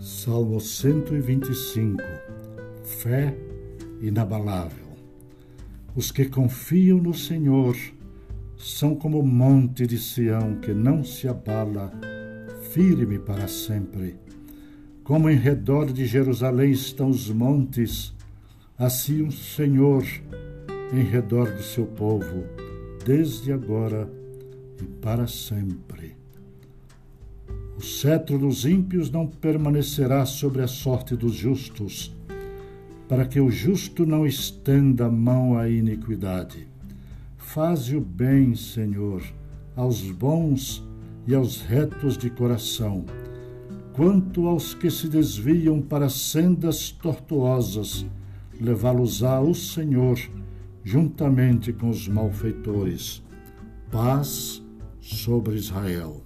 Salmo 125 Fé inabalável. Os que confiam no Senhor são como o monte de Sião que não se abala, firme para sempre. Como em redor de Jerusalém estão os montes, assim o Senhor em redor do seu povo, desde agora e para sempre. O cetro dos ímpios não permanecerá sobre a sorte dos justos, para que o justo não estenda a mão à iniquidade. Faze o bem, Senhor, aos bons e aos retos de coração. Quanto aos que se desviam para sendas tortuosas, levá-los-á o Senhor, juntamente com os malfeitores. Paz sobre Israel.